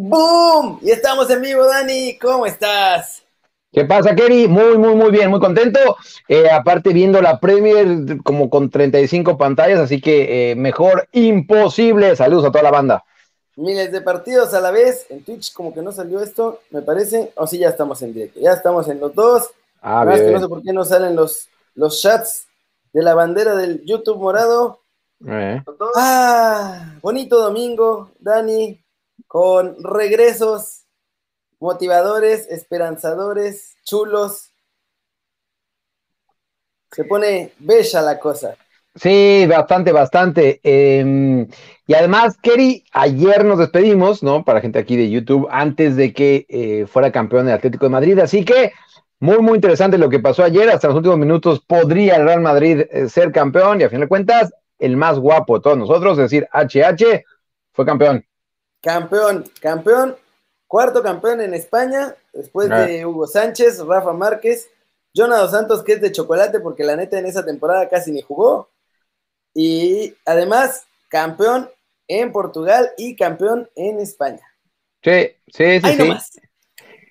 ¡Boom! Y estamos en vivo, Dani. ¿Cómo estás? ¿Qué pasa, Kerry? Muy, muy, muy bien, muy contento. Eh, aparte, viendo la Premier como con 35 pantallas, así que eh, mejor imposible. Saludos a toda la banda. Miles de partidos a la vez. En Twitch, como que no salió esto, me parece. O sí, ya estamos en directo. Ya estamos en los dos. Ah, Más que no sé por qué no salen los, los chats de la bandera del YouTube morado. Eh. Ah, bonito domingo, Dani con regresos motivadores, esperanzadores, chulos. Se pone bella la cosa. Sí, bastante, bastante. Em, y además, Kerry, ayer nos despedimos, ¿no? Para gente aquí de YouTube, antes de que eh, fuera campeón del Atlético de Madrid. Así que muy, muy interesante lo que pasó ayer. Hasta los últimos minutos podría el Real Madrid eh, ser campeón y a fin de cuentas, el más guapo de todos nosotros, es decir, HH, fue campeón. Campeón, campeón, cuarto campeón en España, después de Hugo Sánchez, Rafa Márquez, Jonado Santos, que es de chocolate, porque la neta en esa temporada casi ni jugó. Y además, campeón en Portugal y campeón en España. Sí, sí, sí. sí.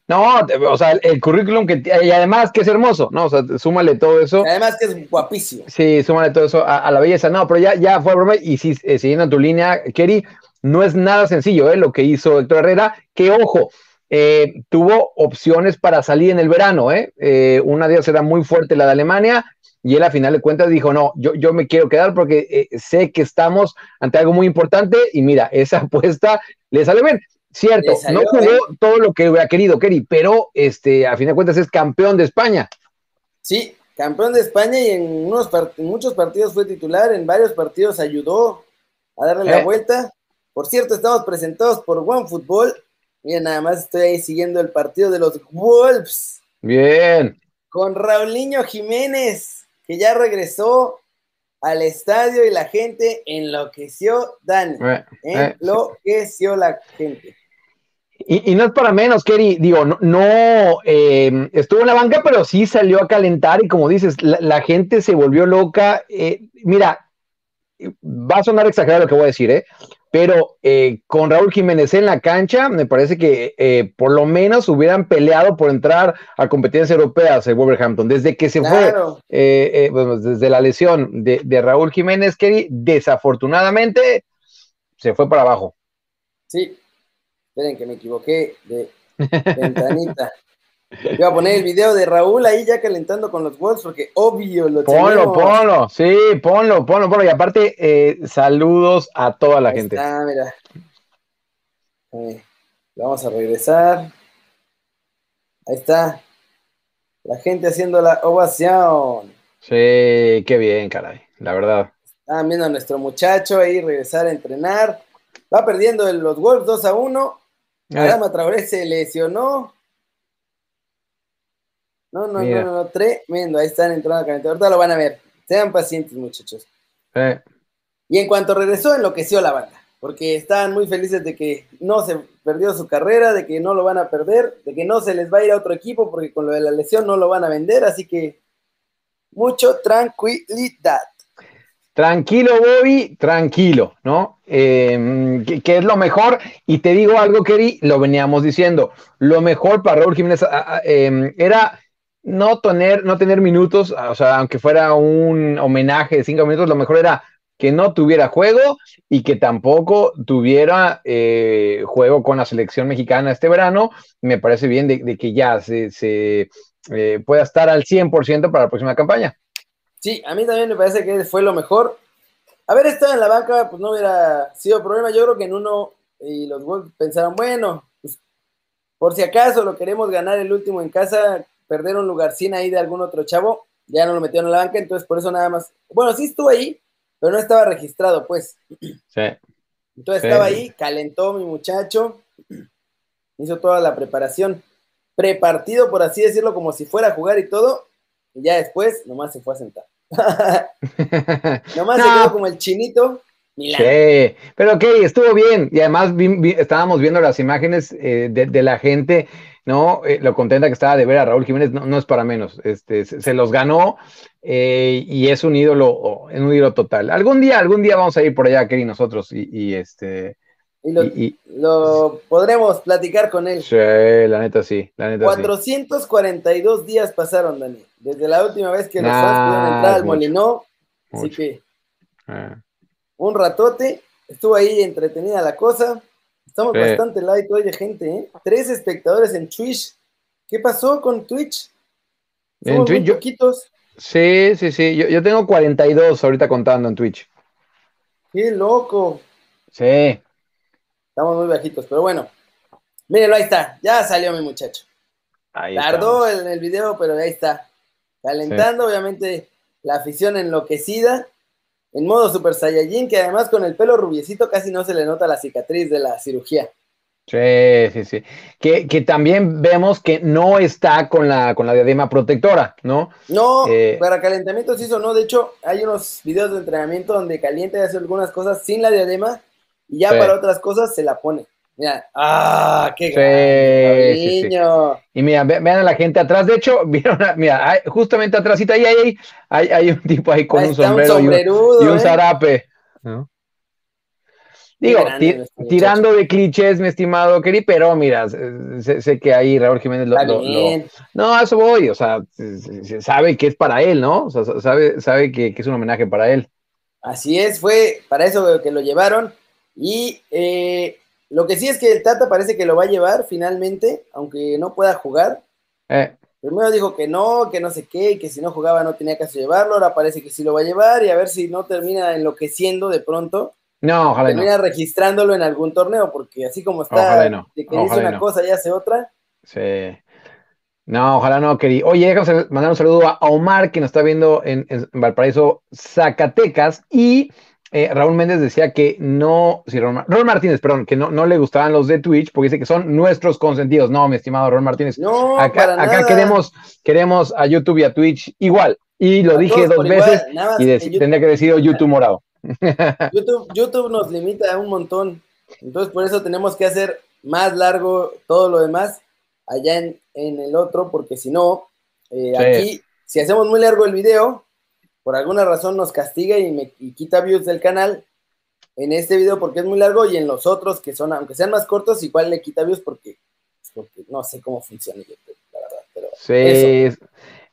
No, o sea, el currículum que y además que es hermoso, ¿no? O sea, súmale todo eso. además que es guapísimo. Sí, súmale todo eso a, la belleza. No, pero ya, ya fue broma. Y sí, eh, siguiendo tu línea, Kerry, no es nada sencillo ¿eh? lo que hizo Héctor Herrera, que ojo, eh, tuvo opciones para salir en el verano. ¿eh? eh una de ellas era muy fuerte, la de Alemania, y él a final de cuentas dijo, no, yo, yo me quiero quedar porque eh, sé que estamos ante algo muy importante y mira, esa apuesta le sale bien. Cierto, no jugó todo lo que hubiera querido, Kerry, pero este, a fin de cuentas es campeón de España. Sí, campeón de España y en, unos en muchos partidos fue titular, en varios partidos ayudó a darle la vuelta. Por cierto, estamos presentados por OneFootball. Miren, nada más estoy ahí siguiendo el partido de los Wolves. Bien. Con Raulinho Jiménez, que ya regresó al estadio y la gente enloqueció, Dani. Eh, eh, enloqueció la gente. Y, no es para menos, Kerry, digo, no, eh, estuvo en la banca, pero sí salió a calentar y como dices, la, gente se volvió loca. mira, va a sonar exagerado lo que voy a decir, ¿eh? Pero eh, con Raúl Jiménez en la cancha, me parece que eh, por lo menos hubieran peleado por entrar a competencias europeas el Wolverhampton. Desde que se fue, eh, desde la lesión de, Raúl Jiménez, que desafortunadamente se fue para abajo. Sí, esperen que me equivoqué de ventanita. Iba a poner el video de Raúl ahí ya calentando con los Wolves, porque obvio lo Ponlo, ponlo, sí, ponlo, ponlo, ponlo. Y aparte, eh, saludos a toda la gente. Está, mira. vamos a regresar. Ahí está. La gente haciendo la ovación. Sí, qué bien, caray, la verdad. Estaban viendo a nuestro muchacho ahí regresar a entrenar. Va perdiendo los Wolves 2 a 1. Adama Traoré se lesionó. No, no, no, no, tremendo. Ahí están entrando a calentar. Ahorita lo van a ver. Sean pacientes, muchachos. Y en cuanto regresó, enloqueció la banda. Porque estaban muy felices de que no se perdió su carrera, de que no lo van a perder, de que no se les va a ir a otro equipo porque con lo de la lesión no lo van a vender. Así que mucho tranquilidad. Tranquilo, Bobby, tranquilo, ¿no? Em, que, es lo mejor. Y te digo algo, Kerry, lo veníamos diciendo. Lo mejor para Raúl Jiménez em, era no tener, no tener minutos, o sea, aunque fuera un homenaje de cinco minutos, lo mejor era que no tuviera juego y que tampoco tuviera eh, juego con la selección mexicana este verano. Me parece bien de, que ya se, eh, pueda estar al 100% para la próxima campaña. Sí, a mí también me parece que fue lo mejor. Haber estado en la banca, pues no hubiera sido problema. Yo creo que en uno y los Wolves pensaron, bueno, pues, por si acaso lo queremos ganar el último en casa, perder un lugar sin ahí de algún otro chavo, ya no lo metieron en la banca, entonces por eso nada más. Bueno, sí estuvo ahí, pero no estaba registrado, pues. Sí. Entonces estaba ahí, calentó mi muchacho, hizo toda la preparación, prepartido, por así decirlo, como si fuera a jugar y todo, y ya después nomás se fue a sentar. nomás se quedó como el chinito. Sí, pero ok, estuvo bien. Y además estábamos viendo las imágenes eh, de, de, la gente ¿no? Eh, lo contenta que estaba de ver a Raúl Jiménez no, es para menos. Este, se, los ganó eh, y es un ídolo, un ídolo total. Algún día, algún día vamos a ir por allá, Kerry, nosotros, y, este. Y lo, podremos platicar con él. Sí, la neta sí, la neta 442 días pasaron, Dani, desde la última vez que los fans pudieron entrar al Molinó. Así que ah. un ratote, estuvo ahí entretenida la cosa. Estamos bastante light hoy de gente, ¿eh? Tres espectadores en Twitch. ¿Qué pasó con Twitch? en Twitch, poquitos. Sí, sí, sí. Yo, yo tengo 42 ahorita contando en Twitch. Qué loco. Sí. Estamos muy bajitos, pero bueno. Mírenlo, ahí está. Ya salió mi muchacho. Ahí Tardó en el video, pero ahí está. Calentando, obviamente, la afición enloquecida. En modo Super Saiyajin, que además con el pelo rubiecito casi no se le nota la cicatriz de la cirugía. Sí, sí, sí. Que, también vemos que no está con la, con la diadema protectora, ¿no? No, eh, para calentamiento sí hizo, no. De hecho, hay unos videos de entrenamiento donde calienta y hace algunas cosas sin la diadema y ya para otras cosas se la pone. Mira, ¡ah! ¡Qué grande, niño! Y mira, vean a la gente atrás. De hecho, vieron, mira, justamente atrás ahí hay, hay, hay, un tipo ahí con un sombrero y un, ¿eh? zarape. Digo, tirando de clichés, mi estimado Keri, pero mira, sé, que ahí Raúl Jiménez lo, lo, No, a eso voy, o sea, sabe que es para él, ¿no? O sea, sabe, sabe que, que es un homenaje para él. Así es, fue para eso que lo llevaron. Y eh, lo que sí es que el Tata parece que lo va a llevar finalmente, aunque no pueda jugar. Eh. Primero dijo que no, que no sé qué, que si no jugaba no tenía caso llevarlo, ahora parece que sí lo va a llevar y a ver si no termina enloqueciendo de pronto. No, ojalá termina registrándolo en algún torneo, porque así como está, de que dice una cosa y hace otra. Sí. No, ojalá no, querido. Oye, déjame mandar un saludo a Omar, que nos está viendo en Valparaíso, Zacatecas, y eh, Raúl Méndez decía que no, sí, Raúl, Martínez, perdón, que no, no le gustaban los de Twitch porque dice que son nuestros consentidos. No, mi estimado Raúl Martínez. No, acá, acá queremos, queremos a YouTube y a Twitch igual. Y lo dije dos veces y tendría que decir YouTube morado. YouTube, YouTube nos limita un montón. Entonces, por eso tenemos que hacer más largo todo lo demás allá en, el otro, porque si no, eh, aquí, si hacemos muy largo el video, por alguna razón nos castiga y me quita views del canal en este video porque es muy largo y en los otros que son, aunque sean más cortos, igual le quita views porque, no sé cómo funciona la verdad. sí,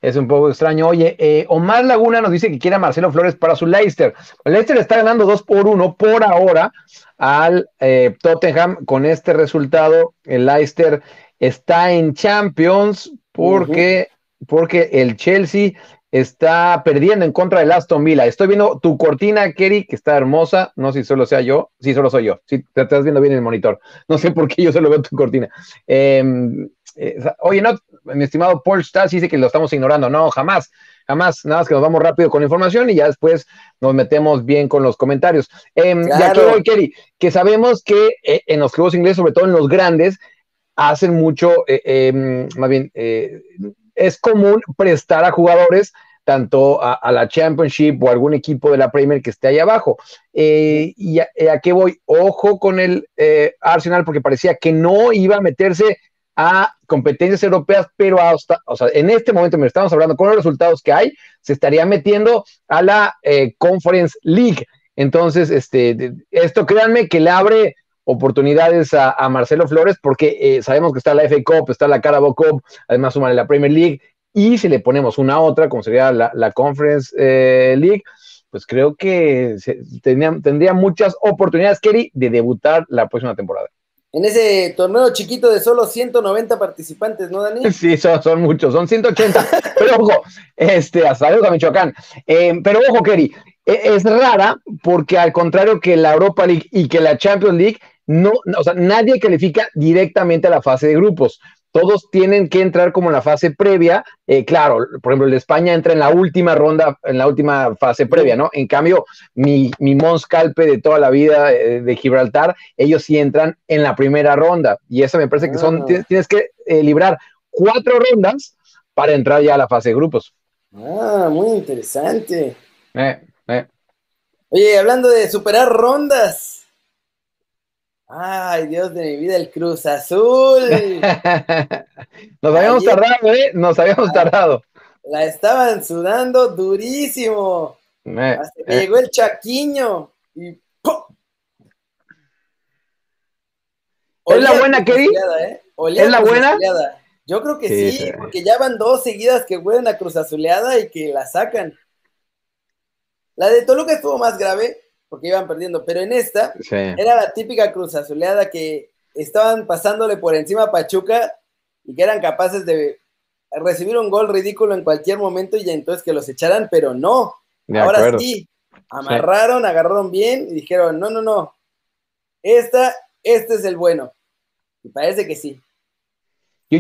es, un poco extraño. Oye, eh, Omar Laguna nos dice que quiere a Marcelo Flores para su Leicester. Leicester está ganando 2 por 1 por ahora al eh, Tottenham con este resultado. El Leicester está en Champions porque, porque el Chelsea está perdiendo en contra del Aston Villa. Estoy viendo tu cortina, Kerry, que está hermosa. No sé si solo sea yo. Sí, solo soy yo. Sí, te estás viendo bien en el monitor. No sé por qué yo solo veo tu cortina. Em, eh, oye, no, mi estimado Paul Stas dice que lo estamos ignorando. No, jamás. Jamás, nada más que nos vamos rápido con la información y ya después nos metemos bien con los comentarios. Eh, Ya que voy, Kerry, que sabemos que eh, en los clubes ingleses, sobre todo en los grandes, hacen mucho, eh, em, más bien, es común prestar a jugadores tanto a, la Championship o algún equipo de la Premier que esté ahí abajo. Eh, y a, qué voy? Ojo con el eh, Arsenal porque parecía que no iba a meterse a competencias europeas, pero hasta, o sea, en este momento me estamos hablando con los resultados que hay, se estaría metiendo a la eh, Conference League. Entonces, este, esto créanme que le abre oportunidades a, Marcelo Flores porque eh, sabemos que está la FA Cup, está la Carabao Cup, además suman la Premier League y si le ponemos una otra, como sería la, Conference eh, League, pues creo que tendría, muchas oportunidades, Kerry, de debutar la próxima temporada. En ese torneo chiquito de solo 190 participantes, ¿no, Dani? Sí, son, muchos, son 180. pero ojo, este, hasta luego a Michoacán. Eh, pero ojo, Kerry, e, es rara porque al contrario que la Europa League y que la Champions League, no, o sea, nadie califica directamente a la fase de grupos. Todos tienen que entrar como en la fase previa. Eh, claro, por ejemplo, el de España entra en la última ronda, en la última fase previa, ¿no? En cambio, mi, mi Mons Calpe de toda la vida eh, de Gibraltar, ellos sí entran en la primera ronda. Y eso me parece que son, ah. tienes, que eh, librar cuatro rondas para entrar ya a la fase de grupos. Ah, muy interesante. Oye, hablando de superar rondas, Ay, Dios de mi vida, el Cruz Azul. Nos habíamos tardado, ¿eh? Nos habíamos tardado. La estaban sudando durísimo. Hasta que eh. llegó el Chaquiño y ¿Es la buena, Kevin? ¿eh? ¿Es la buena? Yo creo que sí, porque ya van dos seguidas que huelen a Cruz Azuleada y que la sacan. La de Toluca estuvo más grave porque iban perdiendo, pero en esta era la típica Cruz Azuleada que estaban pasándole por encima a Pachuca y que eran capaces de recibir un gol ridículo en cualquier momento y entonces que los echaran, pero no. Ahora sí, amarraron, agarraron bien y dijeron, no, no, no, esta, este es el bueno. Y parece que sí.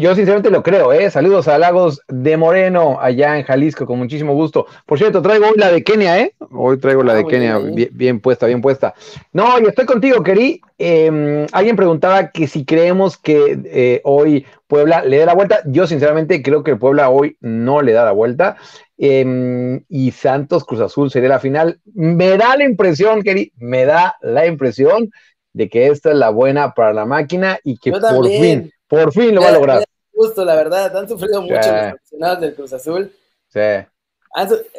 Yo, sinceramente lo creo, ¿eh? Saludos a Lagos de Moreno, allá en Jalisco, con muchísimo gusto. Por cierto, traigo hoy la de Kenia, ¿eh? Hoy traigo la ah, de Kenia, bien, puesta, bien puesta. No, yo estoy contigo, Keri. Em, alguien preguntaba que si creemos que eh, hoy Puebla le dé la vuelta. Yo sinceramente creo que el Puebla hoy no le da la vuelta. Em, y Santos Cruz Azul sería la final. Me da la impresión, Keri, me da la impresión de que esta es la buena para la máquina y que por fin por fin lo va a lograr. Justo, la verdad, han sufrido mucho los aficionados del Cruz Azul. Sí.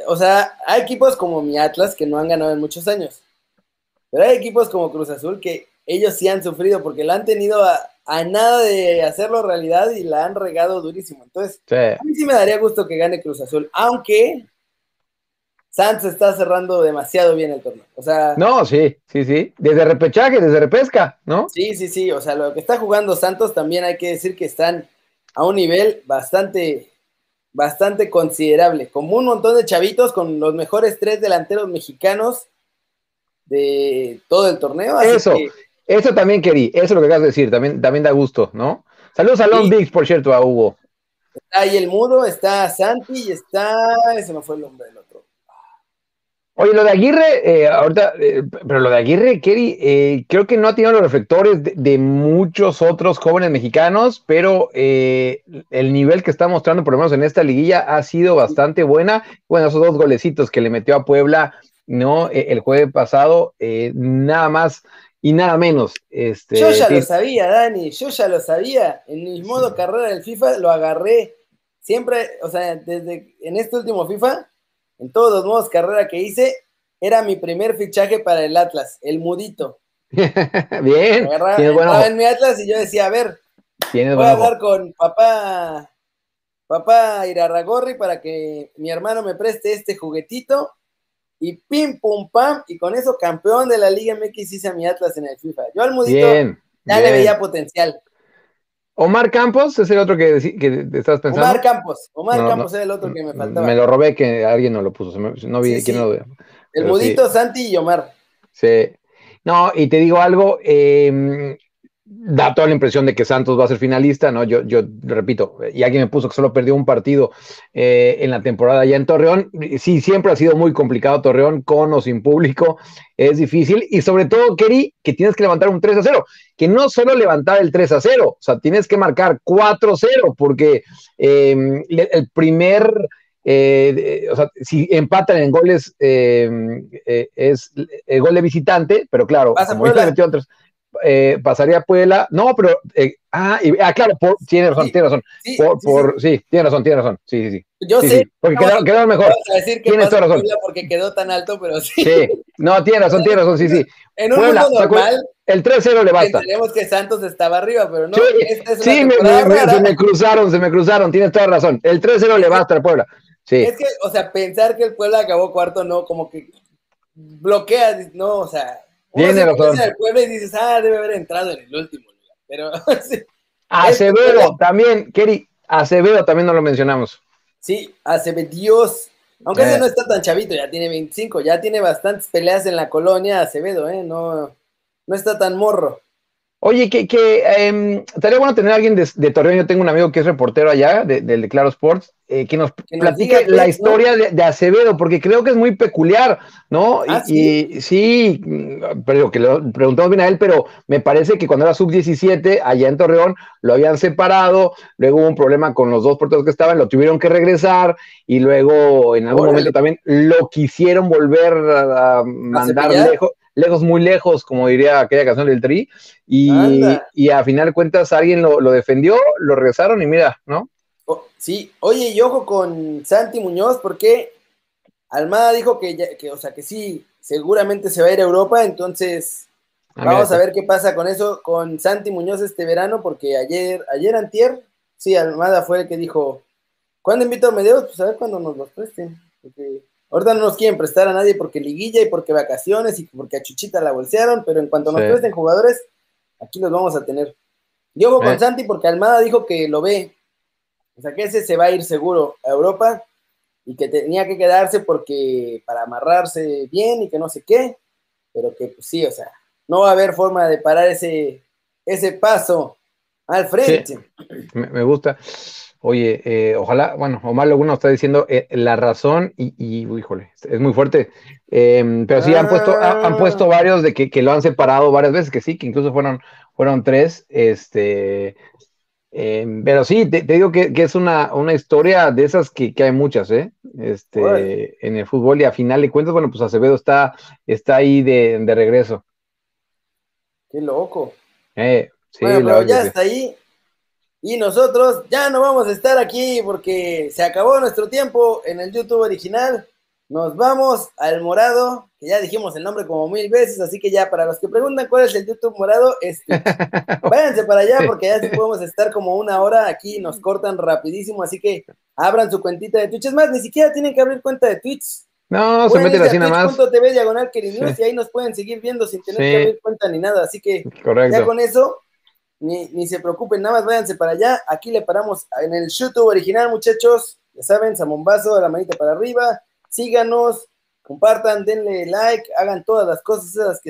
o sea, hay equipos como mi Atlas que no han ganado en muchos años. Pero hay equipos como Cruz Azul que ellos sí han sufrido porque la han tenido a, nada de hacerlo realidad y la han regado durísimo. Entonces, a mí sí me daría gusto que gane Cruz Azul, aunque Santos está cerrando demasiado bien el torneo. O sea. No, sí, sí, sí. Desde repechaje, desde repesca, ¿no? Sí, sí, sí. O sea, lo que está jugando Santos también hay que decir que están a un nivel bastante, bastante considerable. Como un montón de chavitos con los mejores tres delanteros mexicanos de todo el torneo. eso, eso también querí, eso es lo que acabas de decir, también, también da gusto, ¿no? Saludos a Long Beach, por cierto, a Hugo. Está ahí el mudo, está Santi y está. Ese no fue el nombre del otro. Oye, lo de Aguirre, eh, ahorita, eh, pero lo de Aguirre, Kerry, eh, creo que no ha tenido los reflectores de, muchos otros jóvenes mexicanos, pero el nivel que está mostrando, por lo menos en esta liguilla, ha sido bastante buena. Bueno, esos dos golecitos que le metió a Puebla, ¿no? el jueves pasado, nada más y nada menos. Este, yo ya lo sabía, Dani, yo ya lo sabía. En mi modo carrera del FIFA lo agarré siempre, o sea, desde en este último FIFA en todos los modos carrera que hice, era mi primer fichaje para el Atlas, el mudito. Bien. Estaba en mi Atlas y yo decía, a ver, voy a hablar con papá, papá Irarragorri para que mi hermano me preste este juguetito. Y pim, pum, pam, y con eso campeón de la Liga MX hice a mi Atlas en el FIFA. Yo al mudito ya le veía potencial. Omar Campos es el otro que, que estás pensando. Omar Campos, Omar Campos es el otro que me faltaba. Me lo robé que alguien no lo puso, no vi quién lo veo. El mudito Santi y Omar. Sí. No, y te digo algo, eh, da toda la impresión de que Santos va a ser finalista, ¿no? Yo, yo repito, y alguien me puso que solo perdió un partido eh, en la temporada ya en Torreón. Sí, siempre ha sido muy complicado Torreón, con o sin público, es difícil. Y sobre todo, Kerry, que tienes que levantar un 3 a 0, que no solo levantar el 3 a 0, o sea, tienes que marcar 4 a 0, porque em, el primer. Eh, o sea, si empatan en goles, em, eh, es el gol de visitante, pero claro, como ya metió eh, pasaría Puebla. No, pero. Eh, ah, ah, claro, tiene razón, tiene razón. Sí, por, sí, tiene razón, tiene razón. Sí, sí, sí. Yo sé. porque quedó, quedó, mejor. Decir que Tienes toda razón. Porque quedó tan alto, pero sí. Sí, no, tiene razón, tiene razón, sí, sí. En un Puebla, mundo normal. El 3-0 le basta. Tenemos que Santos estaba arriba, pero no. Sí, es sí me, me, se me cruzaron, se me cruzaron. Tienes toda razón. El 3-0 le basta al Puebla. Sí. Es que, o sea, pensar que el Puebla acabó cuarto, no, como que bloquea, no, o sea, tiene razón. pueblo y dices, ah, debe haber entrado en el último lugar. Pero. Acevedo también, Keri, Acevedo también no lo mencionamos. Sí, Acevedo, Dios. Aunque ese eh. no está tan chavito, ya tiene 25, ya tiene bastantes peleas en la colonia Acevedo, ¿eh? No, no está tan morro. Oye, que, que em, estaría bueno tener a alguien de, de, Torreón. Yo tengo un amigo que es reportero allá, del de, Claro Sports, eh, que nos platique la historia de, Acevedo, porque creo que es muy peculiar, ¿no? Ah, y, sí, pero que lo preguntamos bien a él, pero me parece que cuando era sub-17, allá en Torreón, lo habían separado, luego hubo un problema con los dos porteros que estaban, lo tuvieron que regresar, y luego en algún momento también lo quisieron volver a, mandar lejos lejos, muy lejos, como diría aquella canción del Tri, y, y a final de cuentas alguien lo, defendió, lo regresaron y mira, ¿no? sí, oye, y ojo con Santi Muñoz, porque Almada dijo que, que, o sea, que sí, seguramente se va a ir a Europa, entonces Ah, Vamos a ver qué pasa con eso, con Santi Muñoz este verano, porque ayer, ayer antier, sí, Almada fue el que dijo, ¿cuándo invito a Medeiros? Pues a ver cuándo nos los presten, porque ahorita no nos quieren prestar a nadie porque liguilla y porque vacaciones y porque a Chuchita la bolsearon, pero en cuanto nos presten jugadores, aquí los vamos a tener. Yo con eh. Santi porque Almada dijo que lo ve, o sea que ese se va a ir seguro a Europa y que tenía que quedarse porque para amarrarse bien y que no sé qué, pero que pues sí, o sea, no va a haber forma de parar ese, ese paso al frente. me, gusta. Oye, eh, ojalá, bueno, Omar Laguna está diciendo eh, la razón y, y híjole, es muy fuerte. Em, pero sí han puesto, han ah. puesto varios de que, que, lo han separado varias veces, que sí, que incluso fueron, fueron tres. Este, em, pero sí, te, digo que, que, es una, una historia de esas que, que hay muchas, ¿eh? Este, en el fútbol y a final de cuentas, bueno, pues Acevedo está, está ahí de, de regreso. Qué loco. Eh, sí, pero ya está ahí. Y nosotros ya no vamos a estar aquí porque se acabó nuestro tiempo en el YouTube original. Nos vamos al morado, que ya dijimos el nombre como mil veces, así que ya para los que preguntan cuál es el YouTube morado, este, váyanse para allá porque ya sí podemos estar como una hora aquí, nos cortan rapidísimo, así que abran su cuentita de Twitch. Es más, ni siquiera tienen que abrir cuenta de Twitch. No, se meten así nada más. Diagonal y ahí nos pueden seguir viendo sin tener que abrir cuenta ni nada. Así que ya con eso, ni, ni, se preocupen, nada más váyanse para allá. Aquí le paramos en el YouTube original, muchachos. Ya saben, Samombazo, la manita para arriba. Síganos, compartan, denle like, hagan todas las cosas esas que